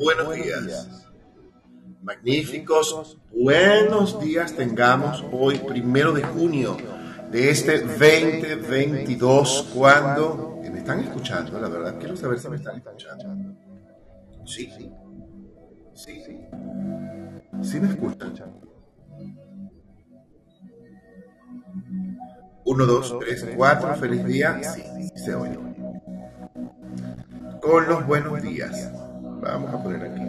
buenos días. Magníficos, buenos días tengamos hoy, primero de junio de este 2022, cuando... ¿Me están escuchando? La verdad, quiero saber si me están escuchando. Sí, sí. Sí, sí. Sí me escuchan. 1, 2, 3, 4, feliz día. Sí, se oye. Con los buenos días. Vamos a poner aquí.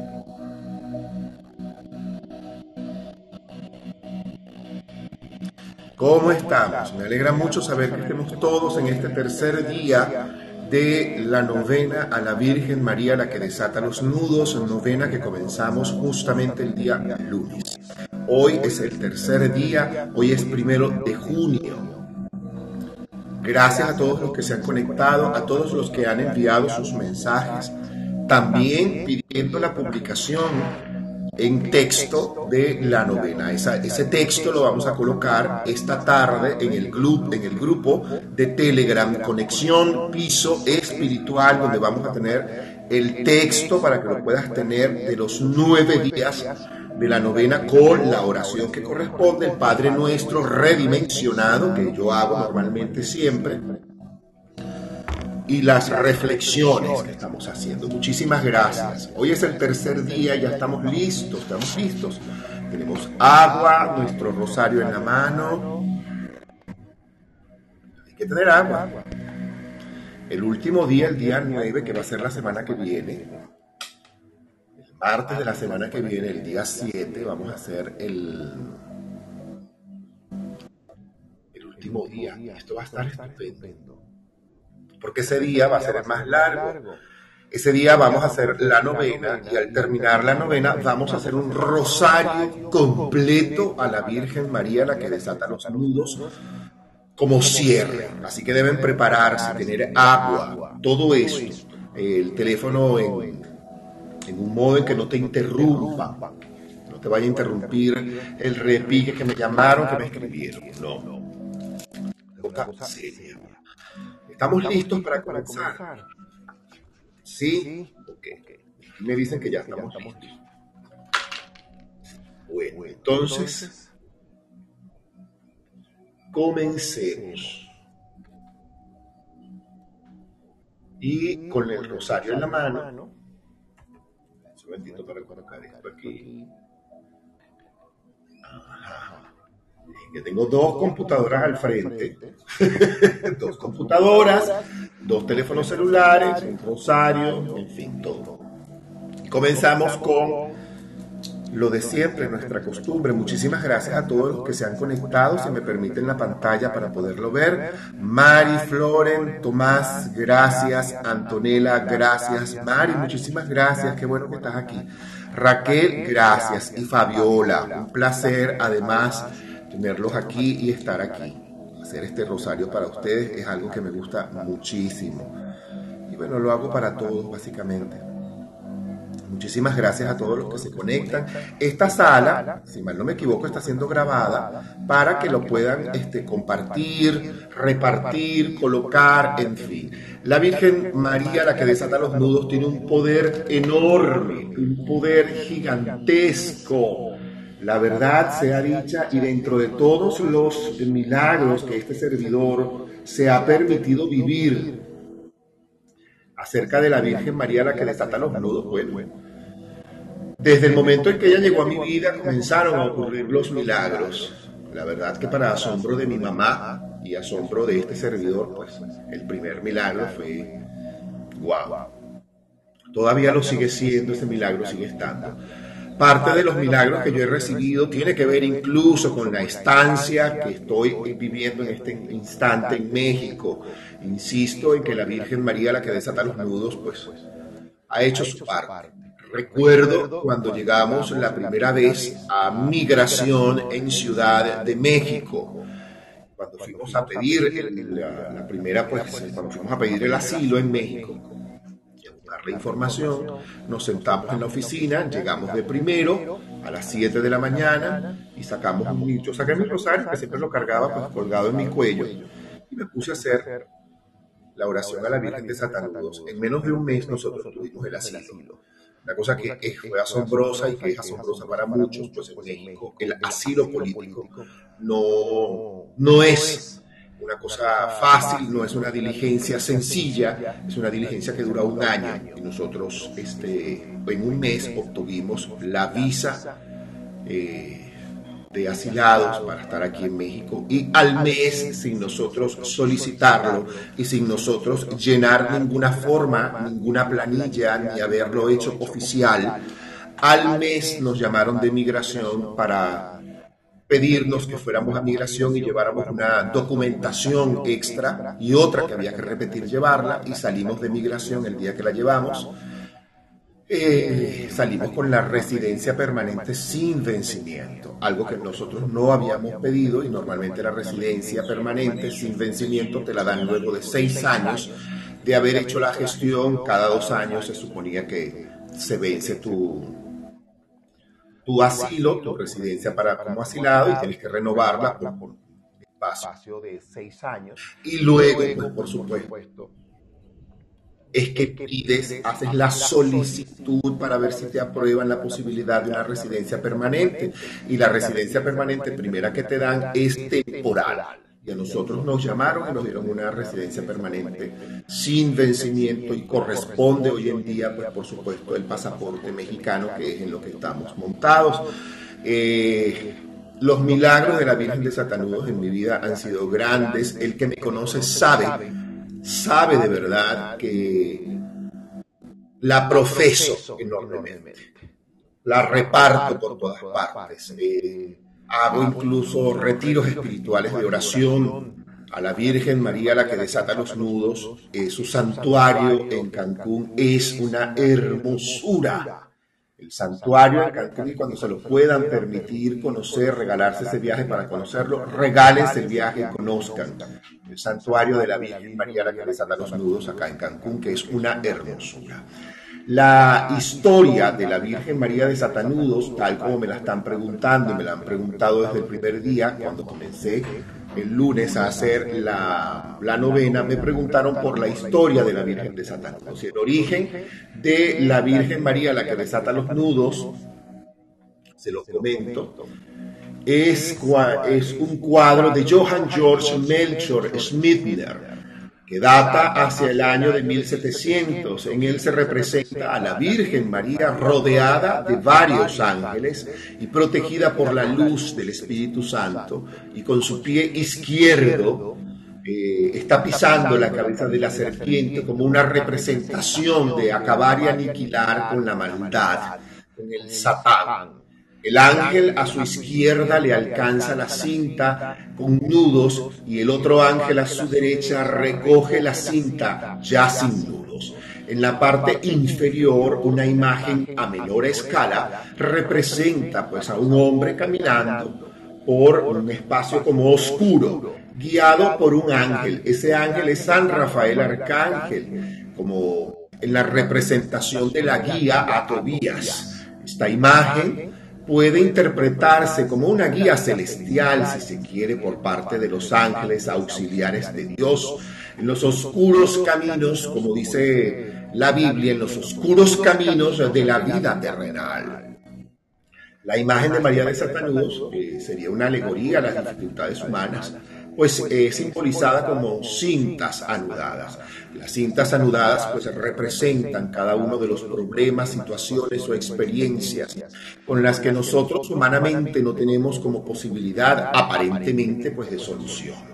¿Cómo estamos? Me alegra mucho saber que estemos todos en este tercer día de la novena a la Virgen María, la que desata los nudos, novena que comenzamos justamente el día lunes. Hoy es el tercer día, hoy es primero de junio. Gracias a todos los que se han conectado, a todos los que han enviado sus mensajes, también pidiendo la publicación en texto de la novena. ese texto lo vamos a colocar esta tarde en el, club, en el grupo de Telegram, Conexión Piso Espiritual, donde vamos a tener el texto para que lo puedas tener de los nueve días de la novena con la oración que corresponde, el Padre Nuestro redimensionado, que yo hago normalmente siempre, y las reflexiones que estamos haciendo. Muchísimas gracias. Hoy es el tercer día, ya estamos listos, estamos listos. Tenemos agua, nuestro rosario en la mano. Hay que tener agua. El último día, el día 9, que va a ser la semana que viene, martes de la semana que viene, el día 7, vamos a hacer el, el último día. Esto va a estar estupendo. Porque ese día va a ser el más largo. Ese día vamos a hacer la novena y al terminar la novena vamos a hacer un rosario completo a la Virgen María, la que desata los nudos, como cierre. Así que deben prepararse, tener agua, todo esto. El teléfono en en un modo en que no te interrumpa, no te vaya a interrumpir el repique que me llamaron, que me escribieron. No. Estamos listos para comenzar. ¿Sí? Ok. Me dicen que ya estamos listos. Bueno, entonces, comencemos. Y con el rosario en la mano, momentito para colocar esto aquí. Que tengo dos computadoras al frente, dos computadoras, dos teléfonos celulares, un rosario, en fin, todo. Comenzamos con lo de siempre, nuestra costumbre. Muchísimas gracias a todos los que se han conectado, si me permiten la pantalla para poderlo ver. Mari, Floren, Tomás, gracias. Antonella, gracias. Mari, muchísimas gracias, qué bueno que estás aquí. Raquel, gracias. Y Fabiola, un placer además tenerlos aquí y estar aquí. Hacer este rosario para ustedes es algo que me gusta muchísimo. Y bueno, lo hago para todos básicamente. Muchísimas gracias a todos los que se conectan. Esta sala, si mal no me equivoco, está siendo grabada para que lo puedan este, compartir, repartir, colocar, en fin. La Virgen María, la que desata los nudos, tiene un poder enorme, un poder gigantesco. La verdad sea dicha y dentro de todos los milagros que este servidor se ha permitido vivir, acerca de la Virgen María, la que desata los nudos. Bueno, desde el momento en que ella llegó a mi vida comenzaron a ocurrir los milagros. La verdad que para asombro de mi mamá y asombro de este servidor, pues el primer milagro fue guau. Todavía lo sigue siendo, ese milagro sigue estando. Parte de los milagros que yo he recibido tiene que ver incluso con la estancia que estoy viviendo en este instante en México. Insisto en que la Virgen María, la que desata los nudos, pues ha hecho su parte. Recuerdo cuando llegamos la primera vez a migración en Ciudad de México. Cuando fuimos a pedir la, primera, pues, cuando fuimos a pedir el asilo en México la información, nos sentamos en la oficina, llegamos de primero a las 7 de la mañana y sacamos un nicho. Saqué mi rosario, que siempre lo cargaba pues, colgado en mi cuello, y me puse a hacer la oración a la Virgen de Satanudos. En menos de un mes nosotros tuvimos el asilo. Una cosa que fue asombrosa y que es asombrosa para muchos, pues en México el asilo político no, no es una cosa fácil, no es una diligencia sencilla, es una diligencia que dura un año. Y nosotros este, en un mes obtuvimos la visa eh, de asilados para estar aquí en México y al mes, sin nosotros solicitarlo y sin nosotros llenar ninguna forma, ninguna planilla, ni haberlo hecho oficial, al mes nos llamaron de migración para pedirnos que fuéramos a migración y lleváramos una documentación extra y otra que había que repetir llevarla y salimos de migración el día que la llevamos. Eh, salimos con la residencia permanente sin vencimiento, algo que nosotros no habíamos pedido y normalmente la residencia permanente sin vencimiento te la dan luego de seis años de haber hecho la gestión, cada dos años se suponía que se vence tu, tu asilo, tu residencia para como asilado y tienes que renovarla por, un espacio de seis años. Y luego, pues, por supuesto, es que pides, haces la solicitud para ver si te aprueban la posibilidad de una residencia permanente. Y la residencia permanente primera que te dan es temporal. Y a nosotros nos llamaron y nos dieron una residencia permanente sin vencimiento y corresponde hoy en día, pues por supuesto, el pasaporte mexicano, que es en lo que estamos montados. Eh, los milagros de la Virgen de Satanudos en mi vida han sido grandes. El que me conoce sabe, sabe de verdad que la profeso enormemente. La reparto por todas partes. Eh, Hago incluso retiros espirituales de oración a la Virgen María, la que desata los nudos. Eh, su santuario en Cancún es una hermosura. El santuario en Cancún, y cuando se lo puedan permitir conocer, regalarse ese viaje para conocerlo, regales el viaje y conozcan el santuario de la Virgen María, la que desata los nudos acá en Cancún, que es una hermosura. La historia de la Virgen María de Satanudos, tal como me la están preguntando, me la han preguntado desde el primer día, cuando comencé el lunes a hacer la, novena, me preguntaron por la historia de la Virgen de Satanudos, el origen de la Virgen María, la que desata los nudos, se lo comento, es, es un cuadro de Johann George Melchior Schmidtner, que data hacia el año de 1700. En él se representa a la Virgen María rodeada de varios ángeles y protegida por la luz del Espíritu Santo y con su pie izquierdo eh, está pisando la cabeza de la serpiente como una representación de acabar y aniquilar con la maldad, con el Satán. El ángel a su izquierda le alcanza la cinta con nudos y el otro ángel a su derecha recoge la cinta ya sin nudos. En la parte inferior, una imagen a menor escala representa pues a un hombre caminando por un espacio como oscuro, guiado por un ángel. Ese ángel es San Rafael Arcángel, como en la representación de la guía a Tobías. Esta imagen puede interpretarse como una guía celestial, si se quiere, por parte de los ángeles auxiliares de Dios, en los oscuros caminos, como dice la Biblia, en los oscuros caminos de la vida terrenal. La imagen de María de Satanudos eh, sería una alegoría a las dificultades humanas, pues es simbolizada como cintas anudadas. Las cintas anudadas pues representan cada uno de los problemas, situaciones o experiencias con las que nosotros humanamente no tenemos como posibilidad aparentemente pues de solución.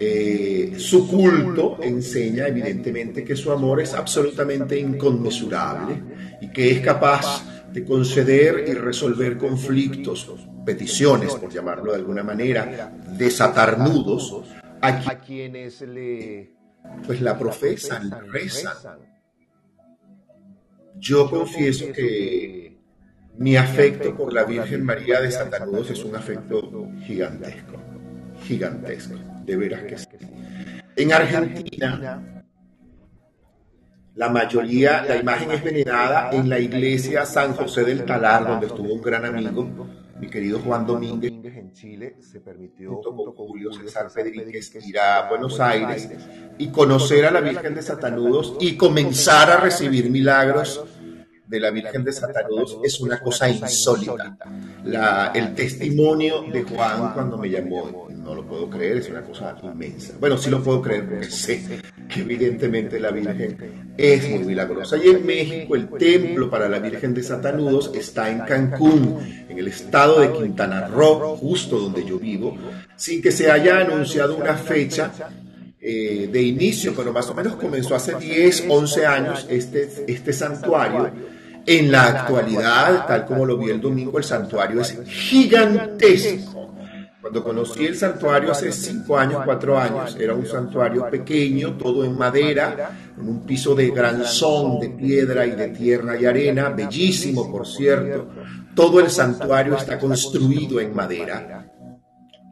Eh, su culto enseña evidentemente que su amor es absolutamente inconmensurable y que es capaz de conceder y resolver conflictos, peticiones, por llamarlo de alguna manera, desatar nudos a quienes le pues la profesan, la rezan. Yo confieso que mi afecto por la Virgen María de Satanudos es un afecto gigantesco, gigantesco, de veras que sí. En Argentina, la mayoría, la imagen es venerada en la iglesia San José del Talar, donde estuvo un gran amigo, mi querido Juan Domínguez en Chile, se permitió junto con Julio César ir a Buenos Aires y conocer a la Virgen de Satanudos y comenzar a recibir milagros de la Virgen de Satanudos es una cosa insólita. La, el testimonio de Juan cuando me llamó, no lo puedo creer, es una cosa inmensa. Bueno, sí lo puedo creer porque sé que evidentemente la Virgen es muy milagrosa. Y en México el templo para la Virgen de Satanudos está en Cancún, en el estado de Quintana Roo, justo donde yo vivo, sin que se haya anunciado una fecha eh, de inicio, pero más o menos comenzó hace 10, 11 años este, este santuario en la actualidad, tal como lo vi el domingo, el santuario es gigantesco. Cuando conocí el santuario hace cinco años, cuatro años, era un santuario pequeño, todo en madera, en un piso de granzón, de piedra y de tierra y arena, bellísimo por cierto. Todo el santuario está construido en madera.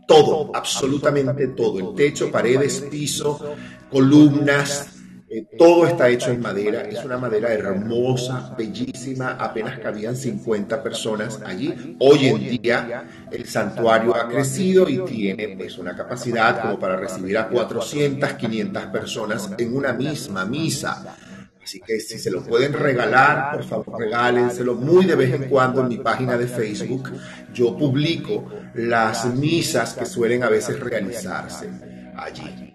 Todo, absolutamente todo. El techo, paredes, piso, columnas, eh, todo está hecho en madera, es una madera hermosa, bellísima, apenas cabían 50 personas allí. Hoy en día el santuario ha crecido y tiene pues, una capacidad como para recibir a 400, 500 personas en una misma misa. Así que si se lo pueden regalar, por favor regálenselo muy de vez en cuando en mi página de Facebook. Yo publico las misas que suelen a veces realizarse allí.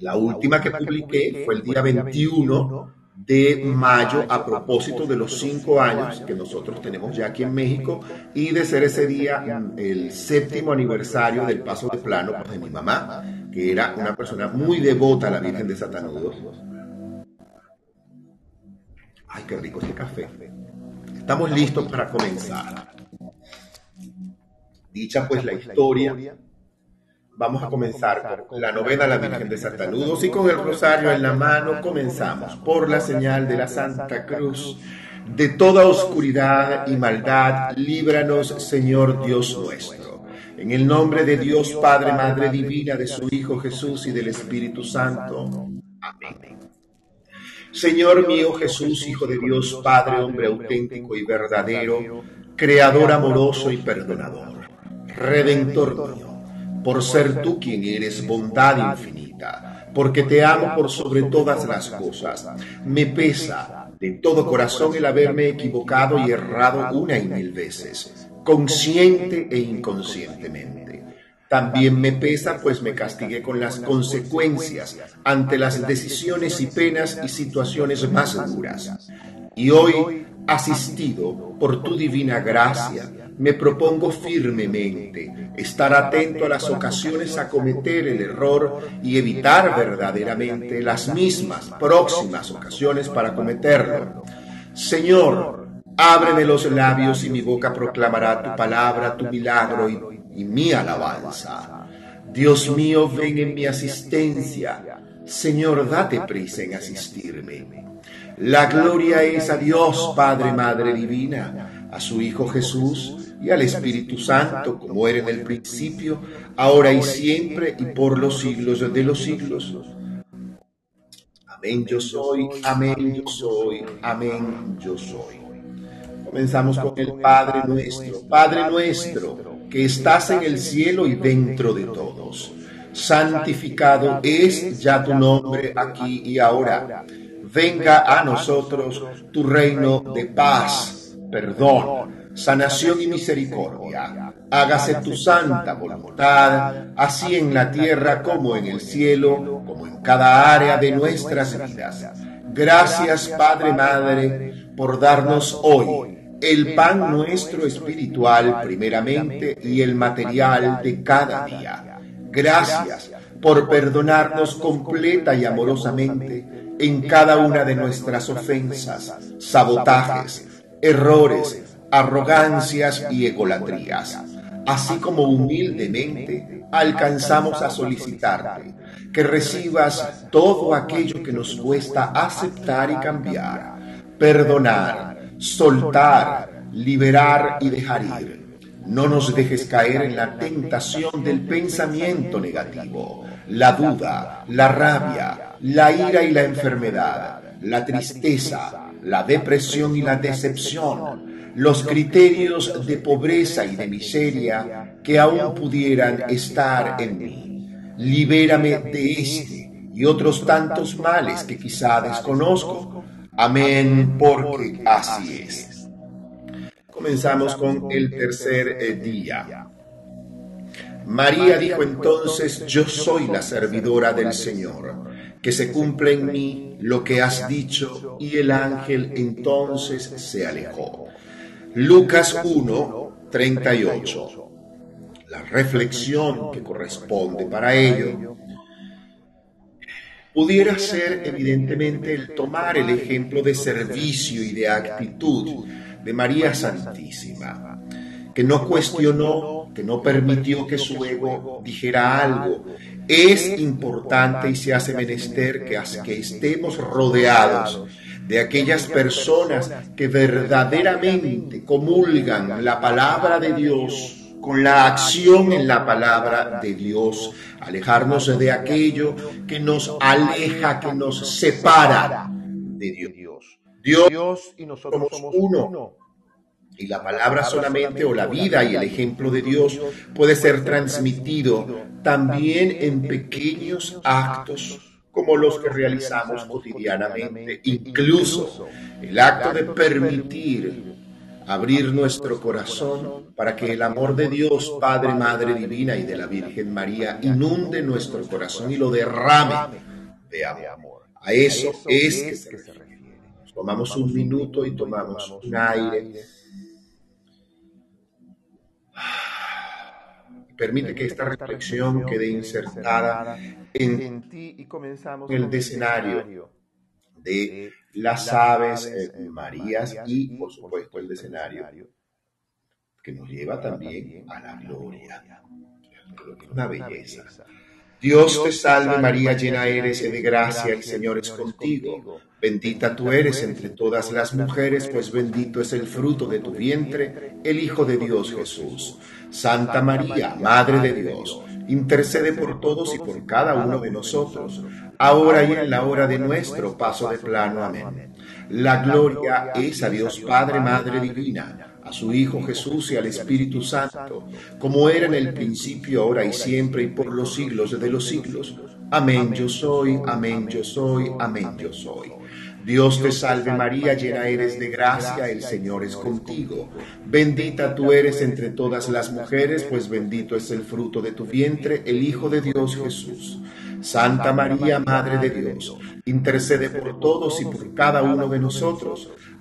La última que publiqué fue el día 21 de mayo a propósito de los cinco años que nosotros tenemos ya aquí en México y de ser ese día el séptimo aniversario del paso de plano pues, de mi mamá, que era una persona muy devota a la Virgen de Satanudos. Ay, qué rico ese café. Estamos listos para comenzar. Dicha pues la historia Vamos a comenzar con la novena a la Virgen de Santanudos y con el rosario en la mano comenzamos por la señal de la Santa Cruz. De toda oscuridad y maldad, líbranos, Señor Dios nuestro. En el nombre de Dios Padre, Madre Divina, de su Hijo Jesús y del Espíritu Santo. Amén. Señor mío Jesús, Hijo de Dios, Padre, hombre auténtico y verdadero, Creador amoroso y perdonador, Redentor mío por ser tú quien eres bondad infinita, porque te amo por sobre todas las cosas. Me pesa de todo corazón el haberme equivocado y errado una y mil veces, consciente e inconscientemente. También me pesa pues me castigué con las consecuencias ante las decisiones y penas y situaciones más duras. Y hoy, asistido por tu divina gracia, me propongo firmemente estar atento a las ocasiones a cometer el error y evitar verdaderamente las mismas próximas ocasiones para cometerlo. Señor, ábreme los labios y mi boca proclamará tu palabra, tu milagro y, mi alabanza. Dios mío, ven en mi asistencia. Señor, date prisa en asistirme. La gloria es a Dios, Padre, Madre Divina, a su Hijo Jesús, y al Espíritu Santo, como era en el principio, ahora y siempre, y por los siglos de los siglos. Amén yo soy, amén yo soy, amén yo soy. Comenzamos con el Padre nuestro, Padre nuestro, que estás en el cielo y dentro de todos. Santificado es ya tu nombre aquí y ahora. Venga a nosotros tu reino de paz, perdón sanación y misericordia. Hágase tu santa voluntad, así en la tierra como en el cielo, como en cada área de nuestras vidas. Gracias, Padre Madre, por darnos hoy el pan nuestro espiritual primeramente y el material de cada día. Gracias por perdonarnos completa y amorosamente en cada una de nuestras ofensas, sabotajes, errores, arrogancias y egolatrías, así como humildemente alcanzamos a solicitarte que recibas todo aquello que nos cuesta aceptar y cambiar, perdonar, soltar, liberar y dejar ir. No nos dejes caer en la tentación del pensamiento negativo, la duda, la rabia, la ira y la enfermedad, la tristeza, la depresión y la decepción, los criterios de pobreza y de miseria que aún pudieran estar en mí. Libérame de este y otros tantos males que quizá desconozco. Amén, porque así es. Comenzamos con el tercer eh, día. María dijo entonces, yo soy la servidora del Señor, que se cumple en mí lo que has dicho, y el ángel entonces se alejó. Lucas 1, 38. La reflexión que corresponde para ello pudiera ser evidentemente el tomar el ejemplo de servicio y de actitud de María Santísima, que no cuestionó, que no permitió que su ego dijera algo. Es importante y se hace menester que, que estemos rodeados de aquellas personas que verdaderamente comulgan la palabra de Dios con la acción en la palabra de Dios, alejarnos de aquello que nos aleja, que nos separa de Dios. Dios y nosotros somos uno. Y la palabra solamente o la vida y el ejemplo de Dios puede ser transmitido también en pequeños actos como los que realizamos cotidianamente, incluso el acto de permitir abrir nuestro corazón para que el amor de Dios, Padre, Madre Divina y de la Virgen María inunde nuestro corazón y lo derrame de amor. A eso es que se refiere. Tomamos un minuto y tomamos un aire. Permite que esta reflexión quede insertada en el escenario de las aves eh, Marías y, por supuesto, el escenario que nos lleva también a la gloria. Una belleza. Dios te salve María, llena eres de gracia, el Señor es contigo. Bendita tú eres entre todas las mujeres, pues bendito es el fruto de tu vientre, el Hijo de Dios Jesús. Santa María, Madre de Dios intercede por todos y por cada uno de nosotros, ahora y en la hora de nuestro paso de plano. Amén. La gloria es a Dios Padre, Madre Divina, a su Hijo Jesús y al Espíritu Santo, como era en el principio, ahora y siempre, y por los siglos de los siglos. Amén yo soy, amén yo soy, amén yo soy. Dios te salve María, llena eres de gracia, el Señor es contigo. Bendita tú eres entre todas las mujeres, pues bendito es el fruto de tu vientre, el Hijo de Dios Jesús. Santa María, Madre de Dios, intercede por todos y por cada uno de nosotros,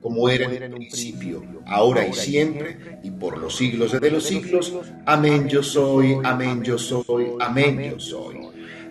como era en el principio, ahora y siempre, y por los siglos de los siglos. Amén yo soy, amén yo soy, amén yo soy.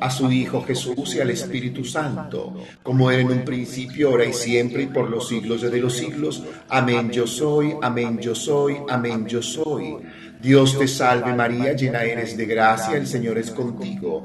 a su Hijo Jesús y al Espíritu Santo, como era en un principio, ahora y siempre, y por los siglos de los siglos. Amén yo soy, amén yo soy, amén yo soy. Dios te salve María, llena eres de gracia, el Señor es contigo.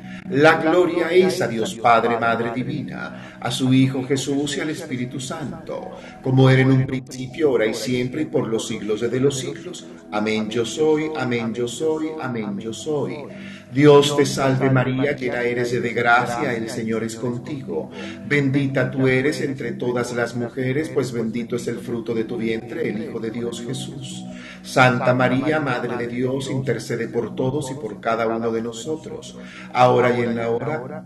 La gloria es a Dios Padre, Madre Divina, a su Hijo Jesús y al Espíritu Santo, como era en un principio, ahora y siempre, y por los siglos de los siglos. Amén yo soy, amén yo soy, amén yo soy. Dios te salve María, llena eres de gracia, el Señor es contigo. Bendita tú eres entre todas las mujeres, pues bendito es el fruto de tu vientre, el Hijo de Dios Jesús. Santa María, Madre de Dios, intercede por todos y por cada uno de nosotros, ahora y en la hora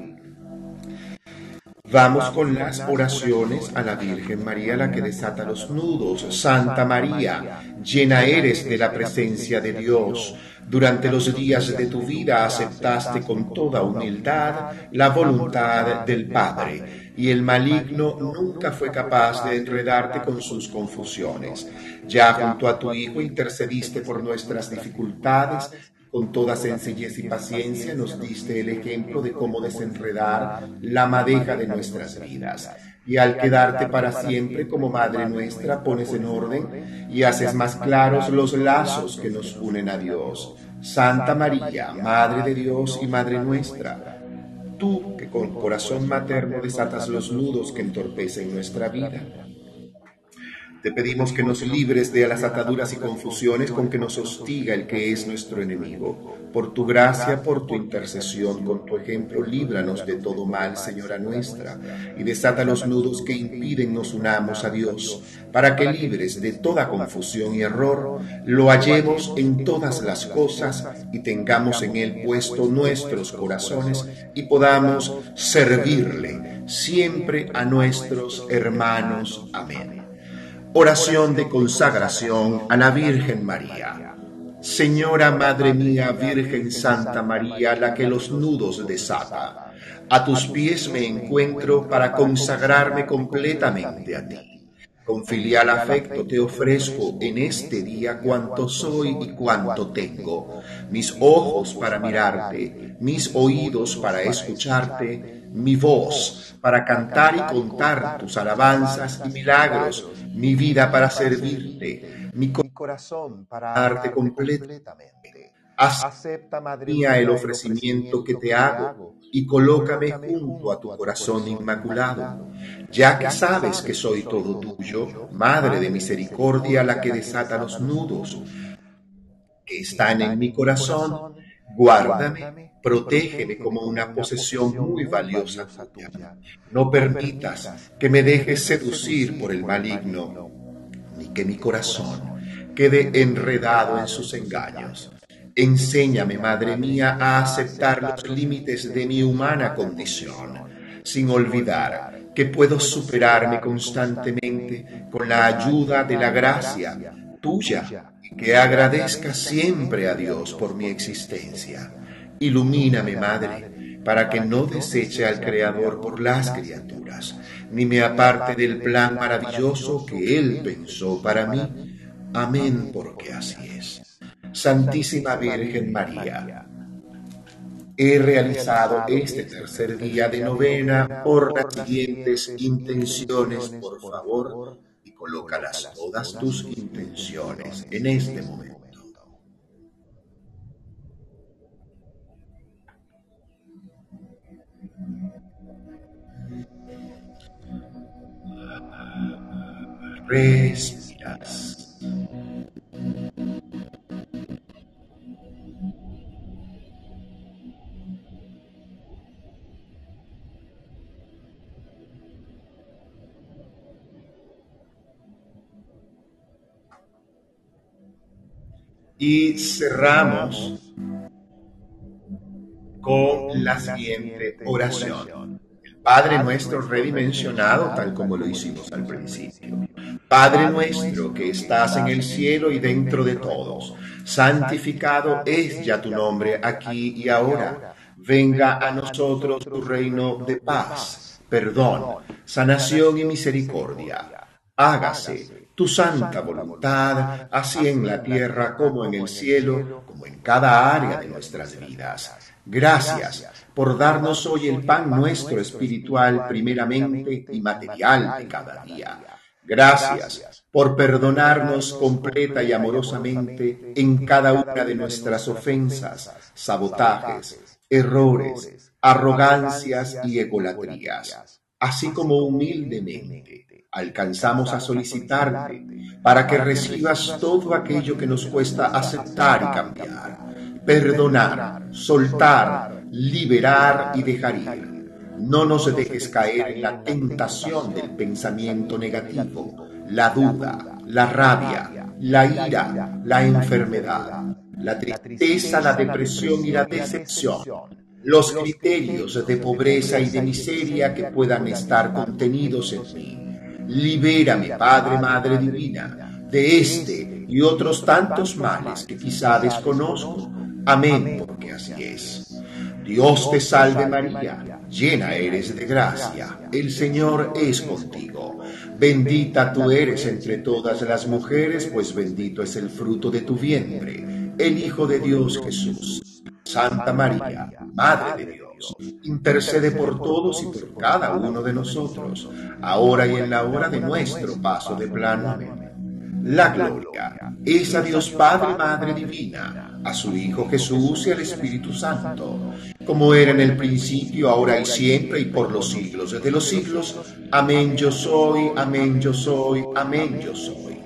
Vamos con las oraciones a la Virgen María, la que desata los nudos. Santa María, llena eres de la presencia de Dios. Durante los días de tu vida aceptaste con toda humildad la voluntad del Padre, y el maligno nunca fue capaz de enredarte con sus confusiones. Ya junto a tu Hijo intercediste por nuestras dificultades con toda sencillez y paciencia nos diste el ejemplo de cómo desenredar la madeja de nuestras vidas. Y al quedarte para siempre como Madre nuestra, pones en orden y haces más claros los lazos que nos unen a Dios. Santa María, Madre de Dios y Madre nuestra, tú que con corazón materno desatas los nudos que entorpecen nuestra vida te pedimos que nos libres de las ataduras y confusiones con que nos hostiga el que es nuestro enemigo. Por tu gracia, por tu intercesión, con tu ejemplo, líbranos de todo mal, Señora nuestra, y desata los nudos que impiden nos unamos a Dios, para que libres de toda confusión y error, lo hallemos en todas las cosas y tengamos en él puesto nuestros corazones y podamos servirle siempre a nuestros hermanos. Amén. Oración de consagración a la Virgen María. Señora Madre mía, Virgen Santa María, la que los nudos desata, a tus pies me encuentro para consagrarme completamente a ti. Con filial afecto te ofrezco en este día cuanto soy y cuanto tengo, mis ojos para mirarte, mis oídos para escucharte, mi voz para cantar y contar tus alabanzas y milagros, mi vida para servirte, mi corazón para darte completamente. Acepta, Madre mía, el ofrecimiento que te hago y colócame junto a tu corazón inmaculado, ya que sabes que soy todo tuyo, Madre de misericordia, la que desata los nudos que están en mi corazón Guárdame, protégeme como una posesión muy valiosa No permitas que me dejes seducir por el maligno, ni que mi corazón quede enredado en sus engaños. Enséñame, Madre mía, a aceptar los límites de mi humana condición, sin olvidar que puedo superarme constantemente con la ayuda de la gracia tuya que agradezca siempre a Dios por mi existencia. Ilumíname, Madre, para que no deseche al Creador por las criaturas, ni me aparte del plan maravilloso que Él pensó para mí. Amén, porque así es. Santísima Virgen María, he realizado este tercer día de novena por las siguientes intenciones, por favor, y colócalas todas tus intenciones en este momento. Respiras. Y cerramos con la siguiente oración. El Padre nuestro redimensionado, tal como lo hicimos al principio. Padre nuestro que estás en el cielo y dentro de todos, santificado es ya tu nombre aquí y ahora. Venga a nosotros tu reino de paz, perdón, sanación y misericordia. Hágase tu santa voluntad, así en la tierra como en el cielo, como en cada área de nuestras vidas. Gracias por darnos hoy el pan nuestro espiritual primeramente y material de cada día. Gracias por perdonarnos completa y amorosamente en cada una de nuestras ofensas, sabotajes, errores, arrogancias y egolatrías, así como humildemente alcanzamos a solicitarte para que recibas todo aquello que nos cuesta aceptar y cambiar, perdonar, soltar, liberar y dejar ir. No nos dejes caer en la tentación del pensamiento negativo, la duda, la rabia, la ira, la enfermedad, la tristeza, la depresión y la decepción. los criterios de pobreza y de miseria que puedan estar contenidos en mí Libérame, Padre, Madre Divina, de este y otros tantos males que quizá desconozco. Amén, porque así es. Dios te salve María, llena eres de gracia, el Señor es contigo. Bendita tú eres entre todas las mujeres, pues bendito es el fruto de tu vientre, el Hijo de Dios Jesús. Santa María, Madre de Dios intercede por todos y por cada uno de nosotros, ahora y en la hora de nuestro paso de plano. La gloria es a Dios Padre, Madre Divina, a su Hijo Jesús y al Espíritu Santo, como era en el principio, ahora y siempre, y por los siglos de los siglos. Amén yo soy, amén yo soy, amén yo soy.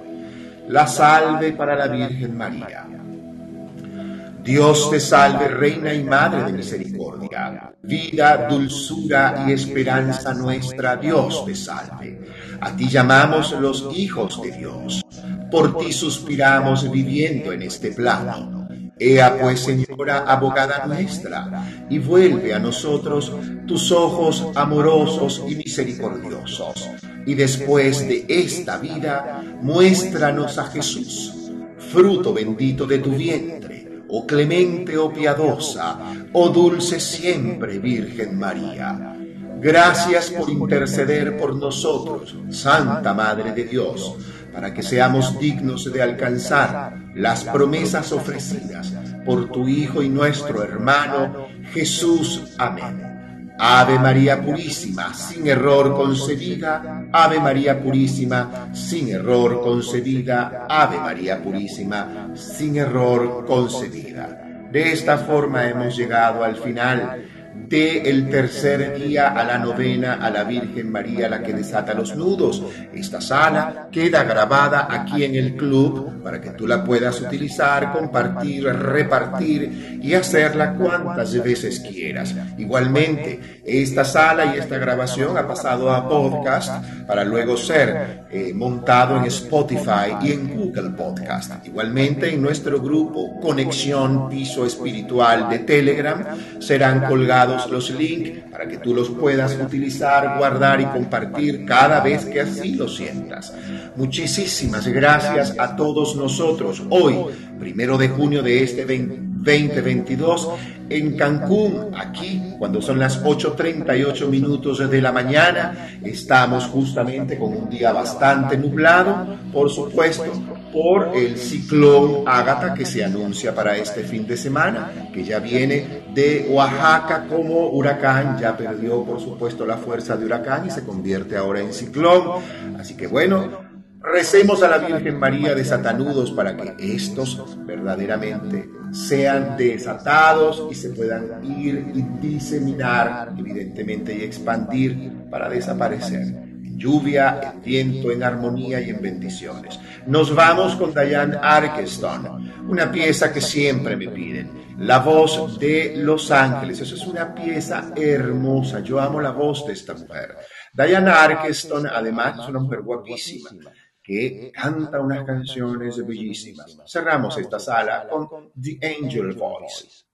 La salve para la Virgen María Dios te salve, Reina y Madre de Misericordia, vida, dulzura y esperanza nuestra, Dios te salve. A ti llamamos los hijos de Dios, por ti suspiramos viviendo en este plano. Ea pues, Señora, abogada nuestra, y vuelve a nosotros tus ojos amorosos y misericordiosos. Y después de esta vida, muéstranos a Jesús, fruto bendito de tu vientre oh clemente, oh piadosa, oh dulce siempre Virgen María. Gracias por interceder por nosotros, Santa Madre de Dios, para que seamos dignos de alcanzar las promesas ofrecidas por tu Hijo y nuestro hermano Jesús. Amén. Ave María Purísima, sin error concebida, Ave María Purísima, sin error concebida, Ave María Purísima, sin error concebida. De esta forma hemos llegado al final del tercer día a la novena a la Virgen María, la que desata los nudos. Esta sala queda grabada aquí en el club para que tú la puedas utilizar, compartir, repartir y hacerla cuantas veces quieras. Igualmente, esta sala y esta grabación ha pasado a podcast para luego ser eh, montado en Spotify y en Google Podcast. Igualmente, en nuestro grupo Conexión Piso Espiritual de Telegram serán colgados los links para que tú los puedas utilizar, guardar y compartir cada vez que así lo sientas. Muchísimas gracias a todos nosotros. Hoy, primero de junio de este 2022, en Cancún, aquí, cuando son las 8.38 minutos de la mañana, estamos justamente con un día bastante nublado, por supuesto, por el ciclón Ágata que se anuncia para este fin de semana, que ya viene de Oaxaca como huracán, ya perdió por supuesto la fuerza de huracán y se convierte ahora en ciclón. Así que bueno, recemos a la Virgen María de Satanudos para que estos verdaderamente sean desatados y se puedan ir y diseminar, evidentemente, y expandir para desaparecer. lluvia, en viento, en armonía y en bendiciones. Nos vamos con Diane Arkeston, una pieza que siempre me piden. La voz de Los Ángeles, eso es una pieza hermosa, yo amo la voz de esta mujer. Diane Arkeston además es una mujer guapísima que canta unas canciones bellísimas. Cerramos esta sala con The Angel Voice.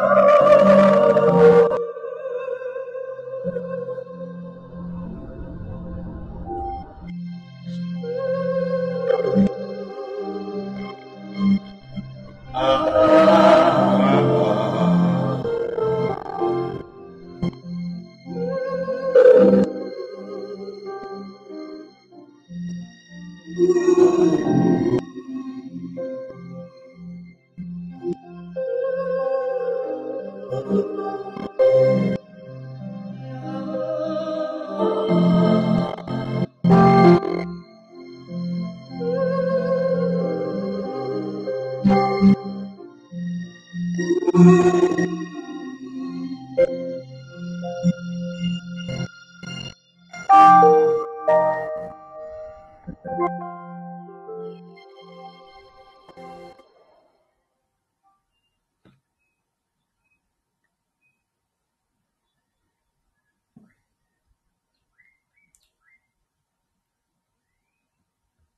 Oh.